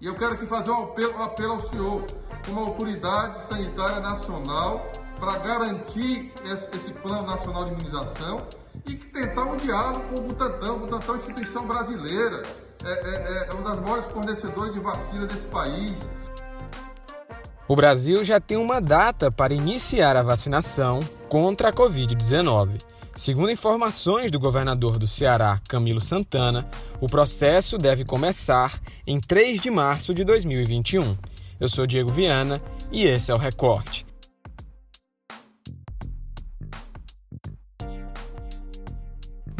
E eu quero aqui fazer um apelo, um apelo ao senhor, como autoridade sanitária nacional, para garantir esse, esse, plano nacional de imunização e que tentar um diálogo com o Butantan. O Butantan é uma instituição brasileira, é, é, é uma das maiores fornecedoras de vacina desse país. O Brasil já tem uma data para iniciar a vacinação contra a Covid-19. Segundo informações do governador do Ceará, Camilo Santana, o processo deve começar em 3 de março de 2021. Eu sou Diego Viana e esse é o Recorte.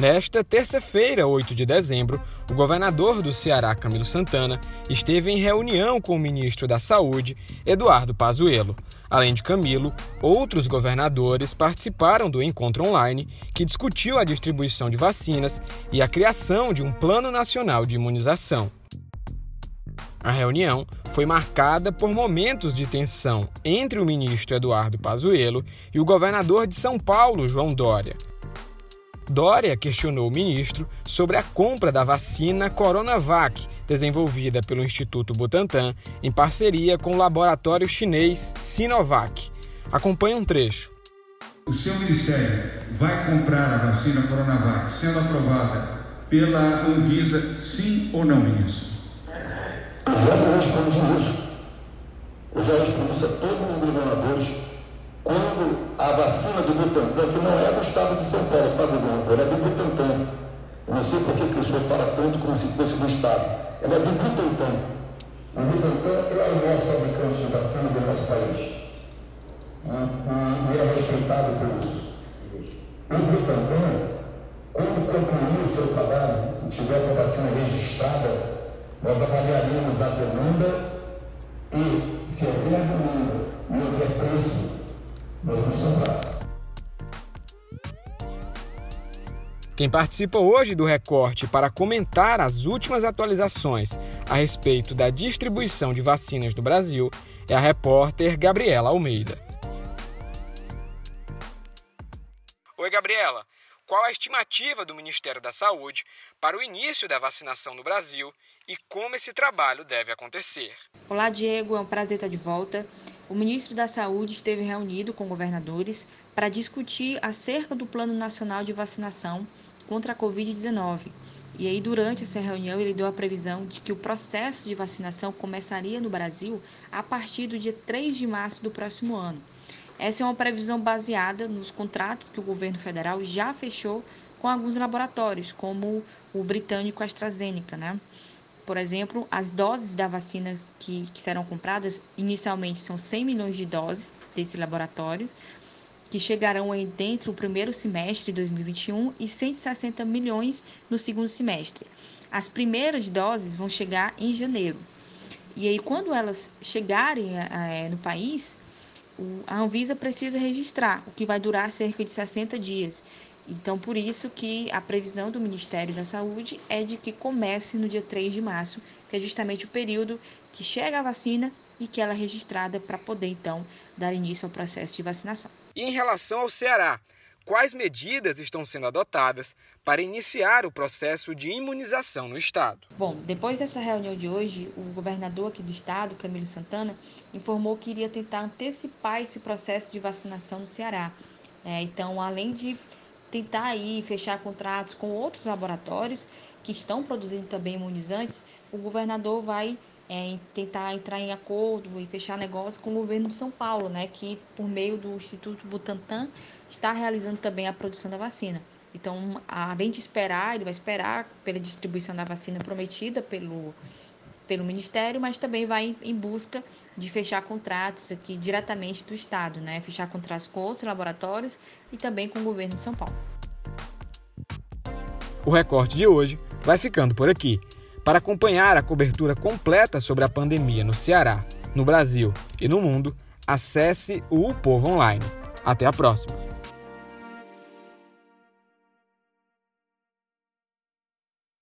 Nesta terça-feira, 8 de dezembro, o governador do Ceará, Camilo Santana, esteve em reunião com o ministro da Saúde, Eduardo Pazuello. Além de Camilo, outros governadores participaram do encontro online que discutiu a distribuição de vacinas e a criação de um Plano Nacional de Imunização. A reunião foi marcada por momentos de tensão entre o ministro Eduardo Pazuello e o governador de São Paulo, João Dória. Dória questionou o ministro sobre a compra da vacina Coronavac, desenvolvida pelo Instituto Butantan em parceria com o laboratório chinês Sinovac. Acompanhe um trecho. O seu ministério vai comprar a vacina Coronavac sendo aprovada pela Anvisa, sim ou não, ministro? Eu já respondi isso. Eu já respondi isso a todos os governadores quando a vacina do Butantan, que não é do estado de São Paulo, tá, governador? Ela é do Butantan. Eu não sei por que o senhor fala tanto como se fosse do estado. Ela é do Butantan. O Butantan é o nosso fabricante de vacina do nosso país. E é respeitado por isso. O Butantan, quando concluir o seu trabalho e tiver a vacina registrada, nós avaliaremos a demanda e, se houver demanda e houver preço, quem participa hoje do recorte para comentar as últimas atualizações a respeito da distribuição de vacinas no Brasil é a repórter Gabriela Almeida. Oi, Gabriela. Qual a estimativa do Ministério da Saúde para o início da vacinação no Brasil e como esse trabalho deve acontecer? Olá, Diego. É um prazer estar de volta o ministro da Saúde esteve reunido com governadores para discutir acerca do Plano Nacional de Vacinação contra a Covid-19. E aí, durante essa reunião, ele deu a previsão de que o processo de vacinação começaria no Brasil a partir do dia 3 de março do próximo ano. Essa é uma previsão baseada nos contratos que o governo federal já fechou com alguns laboratórios, como o britânico AstraZeneca, né? Por exemplo, as doses da vacina que, que serão compradas inicialmente são 100 milhões de doses desse laboratório, que chegarão dentro do primeiro semestre de 2021 e 160 milhões no segundo semestre. As primeiras doses vão chegar em janeiro. E aí, quando elas chegarem é, no país, a Anvisa precisa registrar, o que vai durar cerca de 60 dias. Então, por isso que a previsão do Ministério da Saúde é de que comece no dia 3 de março, que é justamente o período que chega a vacina e que ela é registrada para poder, então, dar início ao processo de vacinação. E em relação ao Ceará, quais medidas estão sendo adotadas para iniciar o processo de imunização no estado? Bom, depois dessa reunião de hoje, o governador aqui do estado, Camilo Santana, informou que iria tentar antecipar esse processo de vacinação no Ceará. É, então, além de tentar aí fechar contratos com outros laboratórios que estão produzindo também imunizantes, o governador vai é, tentar entrar em acordo e fechar negócio com o governo de São Paulo, né, que por meio do Instituto Butantan está realizando também a produção da vacina. Então, além de esperar, ele vai esperar pela distribuição da vacina prometida pelo pelo Ministério, mas também vai em busca de fechar contratos aqui diretamente do Estado, né? Fechar contratos com outros laboratórios e também com o governo de São Paulo. O recorte de hoje vai ficando por aqui. Para acompanhar a cobertura completa sobre a pandemia no Ceará, no Brasil e no mundo, acesse o Povo Online. Até a próxima!